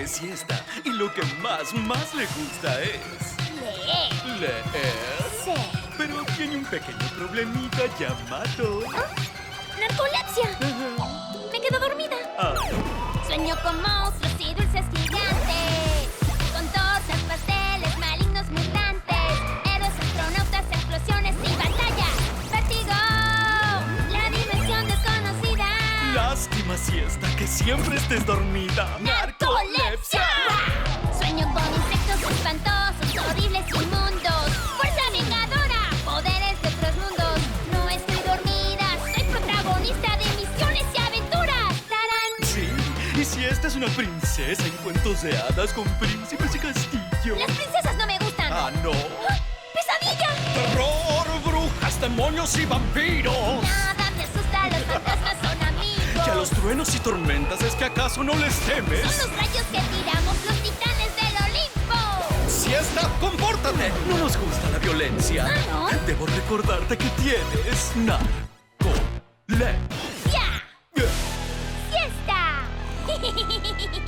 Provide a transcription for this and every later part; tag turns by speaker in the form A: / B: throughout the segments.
A: de siesta. Y lo que más, más le gusta es...
B: Leer.
A: Leer.
B: Sí.
A: Pero tiene un pequeño problemita llamado...
B: Narcolepsia. Me quedo dormida.
A: Ah,
B: Sueño con monstruos y dulces gigantes. Con tosas, pasteles, malignos mutantes. Héroes, astronautas, explosiones y batallas. ¡Vértigo! La dimensión desconocida.
A: lástima siesta que siempre estés dormida.
B: ¡Narcolepsia! Sueño con insectos espantosos, horribles y inmundos. ¡Fuerza vengadora! ¡Poderes de otros mundos! No estoy dormida, soy protagonista de misiones y aventuras. ¡Tarán!
A: Sí, y si esta es una princesa en cuentos de hadas con príncipes y castillo.
B: Las princesas no me gustan.
A: Ah, no.
B: ¡Pesadilla!
A: Terror, brujas, demonios y vampiros.
B: Nada los
A: truenos y tormentas es que acaso no les
B: Son
A: temes.
B: los rayos que tiramos los titanes del Olimpo.
A: Siesta, compórtate. No nos gusta la violencia.
B: Ah, ¿no?
A: Debo recordarte que tienes narcolepsia.
B: ¡Ya! ¡Siesta!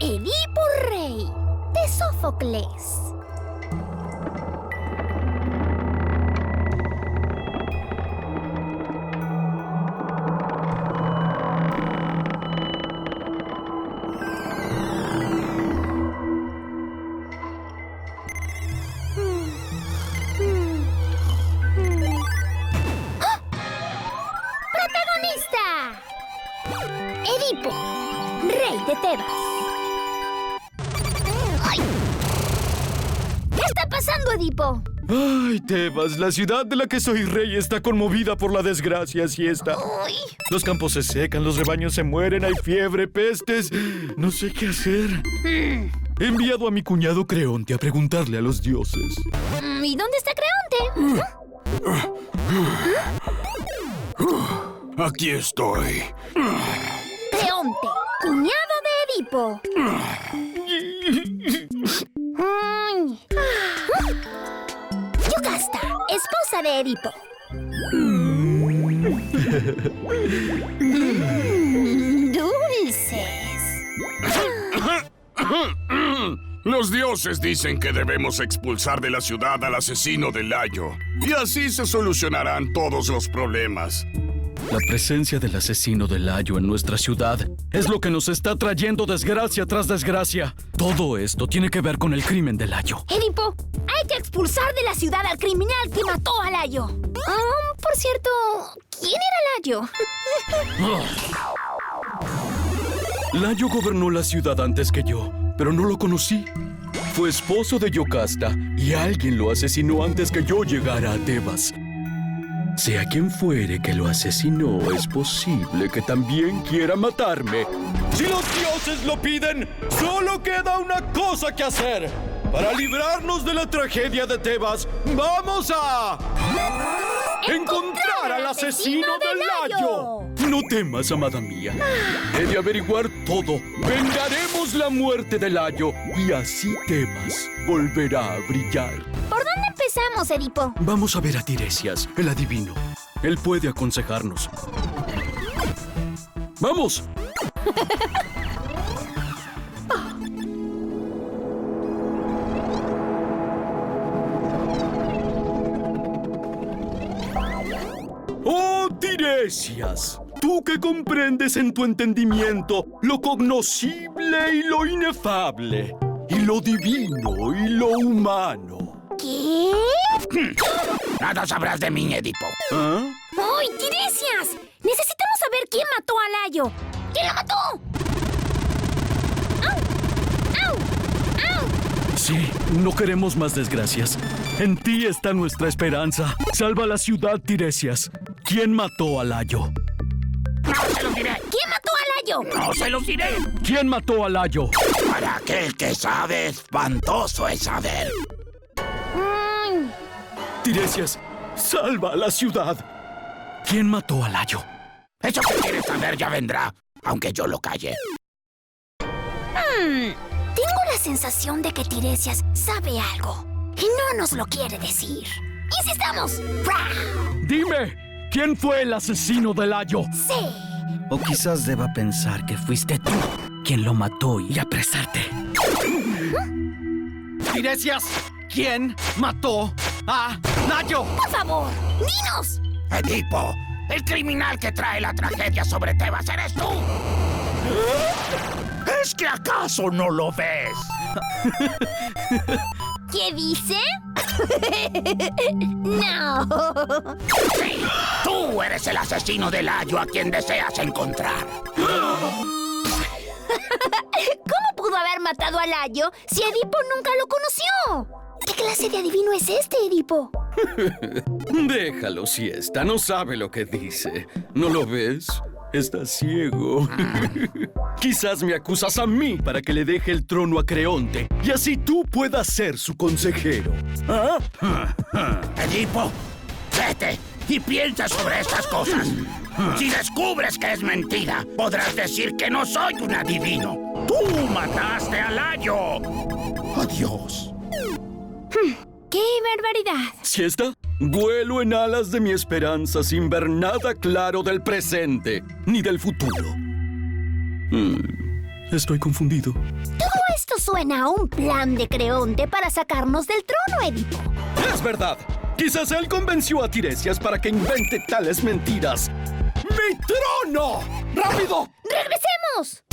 B: Edipo Rey de Sófocles. Edipo, rey de Tebas. ¡Ay! ¿Qué está pasando, Edipo?
A: Ay, Tebas, la ciudad de la que soy rey está conmovida por la desgracia siesta.
B: ¡Uy!
A: Los campos se secan, los rebaños se mueren, hay fiebre, pestes. No sé qué hacer. He enviado a mi cuñado Creonte a preguntarle a los dioses.
B: Mm, ¿Y dónde está Creonte?
C: Aquí estoy.
B: Yocasta, esposa de Edipo. Dulces.
C: Los dioses dicen que debemos expulsar de la ciudad al asesino del Layo. Y así se solucionarán todos los problemas.
A: La presencia del asesino del Layo en nuestra ciudad es lo que nos está trayendo desgracia tras desgracia. Todo esto tiene que ver con el crimen del Layo.
B: Edipo, hay que expulsar de la ciudad al criminal que mató a Layo. Ah, por cierto, ¿quién era Layo?
A: Layo gobernó la ciudad antes que yo, pero no lo conocí. Fue esposo de Yocasta y alguien lo asesinó antes que yo llegara a Tebas. Sea quien fuere que lo asesinó, es posible que también quiera matarme. Si los dioses lo piden, solo queda una cosa que hacer. Para librarnos de la tragedia de Tebas, vamos a... ¡Encontrar al asesino del Layo! No temas, amada mía. He de averiguar todo. Vengaremos la muerte del Layo y así Tebas volverá a brillar.
B: ¿Por dónde empezamos, Edipo?
A: Vamos a ver a Tiresias, el adivino. Él puede aconsejarnos. ¡Vamos! ¡Oh, Tiresias! Tú que comprendes en tu entendimiento lo cognoscible y lo inefable, y lo divino y lo humano.
B: ¿Qué?
C: Nada sabrás de mí, Edipo.
A: ¿Ah?
B: ¡Ay, Tiresias! Necesitamos saber quién mató a Layo. ¿Quién lo mató? ¡Au! ¡Au! ¡Au!
A: Sí, no queremos más desgracias. En ti está nuestra esperanza. Salva la ciudad, Tiresias. ¿Quién mató a Layo?
C: No se los diré.
B: ¿Quién mató a Layo?
C: No se los diré.
A: ¿Quién mató a Layo?
C: Para aquel que sabe, espantoso es saber.
A: Tiresias, salva a la ciudad. ¿Quién mató a Layo?
C: Eso que quieres saber ya vendrá, aunque yo lo calle.
B: mm, tengo la sensación de que Tiresias sabe algo y no nos lo quiere decir. ¡Insistamos!
A: Dime, ¿Quién fue el asesino del Layo?
B: Sí.
D: O quizás deba pensar que fuiste tú quien lo mató y apresarte. Tiresias, ¿quién mató a Nayo?
B: Por favor, dinos.
E: Edipo, el criminal que trae la tragedia sobre Tebas eres tú. ¿Es que acaso no lo ves?
B: ¿Qué dice? no.
E: Sí, tú eres el asesino del Ayo a quien deseas encontrar.
B: ¿Cómo pudo haber matado a Layo si Edipo nunca lo conoció? ¿Qué clase de adivino es este, Edipo?
A: Déjalo, siesta. No sabe lo que dice. ¿No lo ves? Está ciego. Quizás me acusas a mí para que le deje el trono a Creonte y así tú puedas ser su consejero. ¿Ah?
E: Edipo, vete y piensa sobre estas cosas. Si descubres que es mentira, podrás decir que no soy un adivino. Tú mataste a Layo. Adiós.
B: ¡Qué barbaridad!
A: ¿Siesta? Vuelo en alas de mi esperanza sin ver nada claro del presente ni del futuro. Mm, estoy confundido.
B: Todo esto suena a un plan de Creonte para sacarnos del trono, Edipo.
A: Es verdad. Quizás él convenció a Tiresias para que invente tales mentiras. ¡Mi trono! ¡Rápido!
B: ¡Regresemos!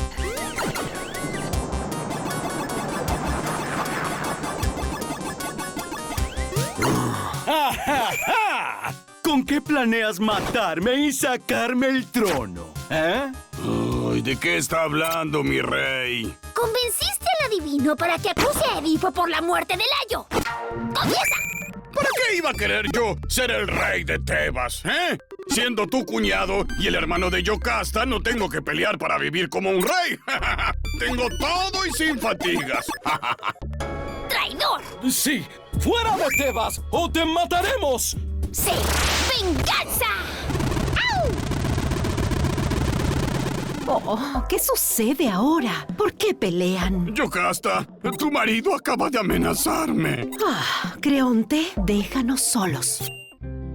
A: Qué planeas matarme y sacarme el trono? ¿Eh?
C: Ay, ¿de qué está hablando, mi rey?
B: Convenciste al adivino para que acuse a Edipo por la muerte de Layo. ¡Confiesa!
C: ¿Para qué iba a querer yo ser el rey de Tebas, eh? Siendo tu cuñado y el hermano de Yocasta, no tengo que pelear para vivir como un rey. tengo todo y sin fatigas.
B: ¡Traidor!
A: Sí, fuera de Tebas o te mataremos.
B: ¡Sí! ¡Venganza! ¡Au!
F: Oh, ¿qué sucede ahora? ¿Por qué pelean?
C: Yocasta, tu marido acaba de amenazarme.
F: Ah, Creonte, déjanos solos.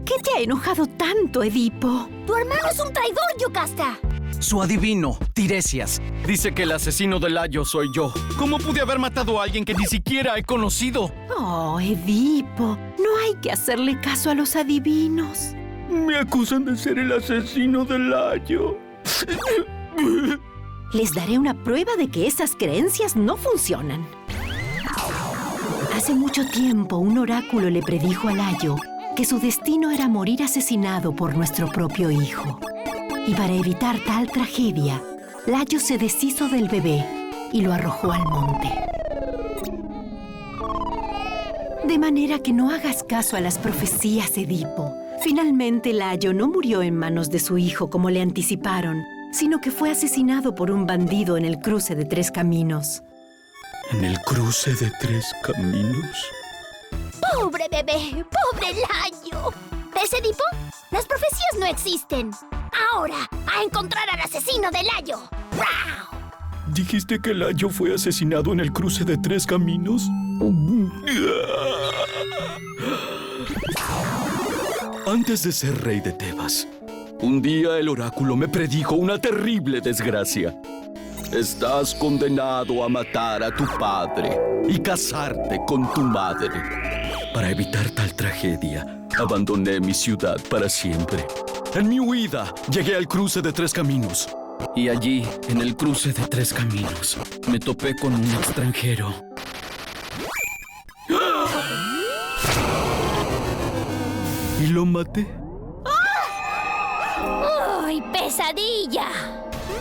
F: ¿Qué te ha enojado tanto, Edipo?
B: ¡Tu hermano es un traidor, Yocasta!
D: Su adivino, Tiresias.
A: Dice que el asesino del Layo soy yo. ¿Cómo pude haber matado a alguien que ni siquiera he conocido?
F: Oh, Edipo, no hay que hacerle caso a los adivinos.
A: Me acusan de ser el asesino del Layo.
F: Les daré una prueba de que esas creencias no funcionan. Hace mucho tiempo un oráculo le predijo a Layo que su destino era morir asesinado por nuestro propio hijo. Y para evitar tal tragedia, Layo se deshizo del bebé y lo arrojó al monte. De manera que no hagas caso a las profecías, Edipo. Finalmente, Layo no murió en manos de su hijo como le anticiparon, sino que fue asesinado por un bandido en el cruce de tres caminos.
A: ¿En el cruce de tres caminos?
B: ¡Pobre bebé! ¡Pobre Layo! ¿Ves, Edipo? Las profecías no existen. Ahora, a encontrar al asesino de Layo.
A: ¿Dijiste que Layo fue asesinado en el cruce de tres caminos? Antes de ser rey de Tebas, un día el oráculo me predijo una terrible desgracia. Estás condenado a matar a tu padre y casarte con tu madre. Para evitar tal tragedia, abandoné mi ciudad para siempre. En mi huida, llegué al cruce de tres caminos.
D: Y allí, en el cruce de tres caminos, me topé con un extranjero.
A: ¿Y lo maté?
B: ¡Ay, pesadilla!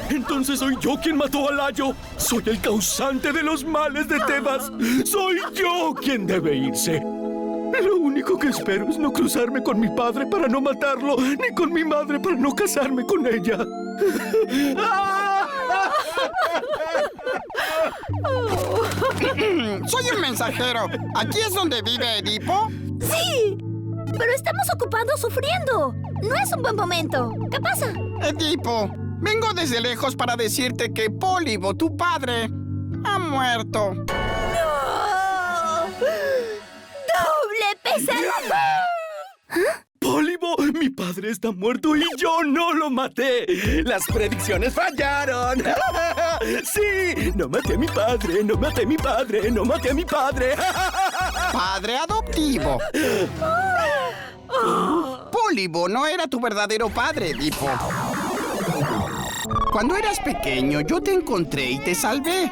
A: Entonces soy yo quien mató a Layo. Soy el causante de los males de Tebas. Soy yo quien debe irse. Lo único que espero es no cruzarme con mi padre para no matarlo, ni con mi madre para no casarme con ella.
G: Soy el mensajero. ¿Aquí es donde vive Edipo?
B: ¡Sí! Pero estamos ocupados sufriendo. No es un buen momento. ¿Qué pasa?
G: Edipo, vengo desde lejos para decirte que Pólibo, tu padre, ha muerto.
A: Pólibo, mi padre está muerto y yo no lo maté. Las predicciones fallaron. sí, no maté a mi padre, no maté a mi padre, no maté a mi padre.
G: Padre adoptivo. Pólibo no era tu verdadero padre, Edipo. Cuando eras pequeño, yo te encontré y te salvé.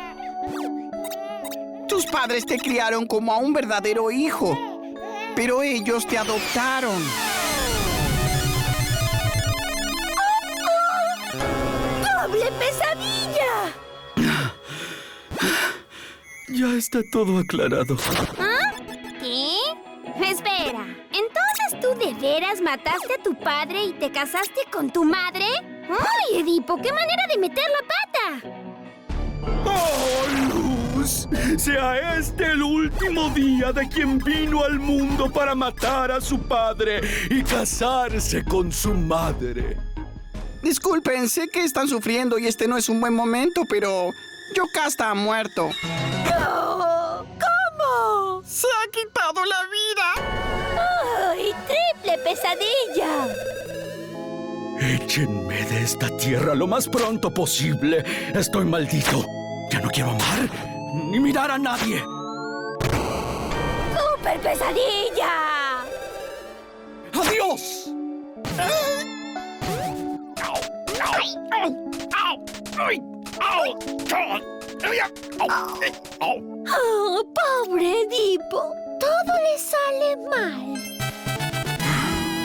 G: Tus padres te criaron como a un verdadero hijo, pero ellos te adoptaron.
B: ¡Doble pesadilla!
A: ya está todo aclarado.
B: ¿Ah? ¿Qué? Espera, ¿entonces tú de veras mataste a tu padre y te casaste con tu madre? ¡Ay, Edipo, qué manera de meter la pata!
A: ¡Oh, Sea este el último día de quien vino al mundo para matar a su padre y casarse con su madre.
G: Disculpen, sé que están sufriendo y este no es un buen momento, pero Yocasta ha muerto.
B: ¡No! ¿Cómo?
G: ¡Se ha quitado la vida!
B: ¡Ay, triple pesadilla!
A: Échenme de esta tierra lo más pronto posible. Estoy maldito. Ya no quiero amar ni mirar a nadie.
B: ¡Super pesadilla!
A: ¡Adiós!
B: ¡Oh, pobre Edipo! Todo le sale mal.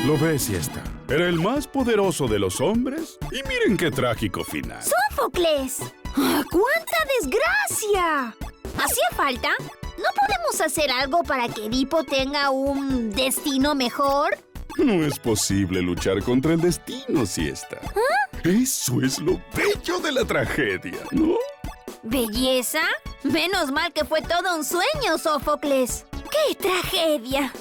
C: Lo ves, siesta. Era el más poderoso de los hombres. Y miren qué trágico final.
B: ¡Sófocles! ¡Ah, ¡Cuánta desgracia! ¿Hacía falta? ¿No podemos hacer algo para que Edipo tenga un destino mejor?
C: No es posible luchar contra el destino, siesta. Eso es lo bello de la tragedia, ¿no?
B: ¿Belleza? Menos mal que fue todo un sueño, Sófocles. ¡Qué tragedia!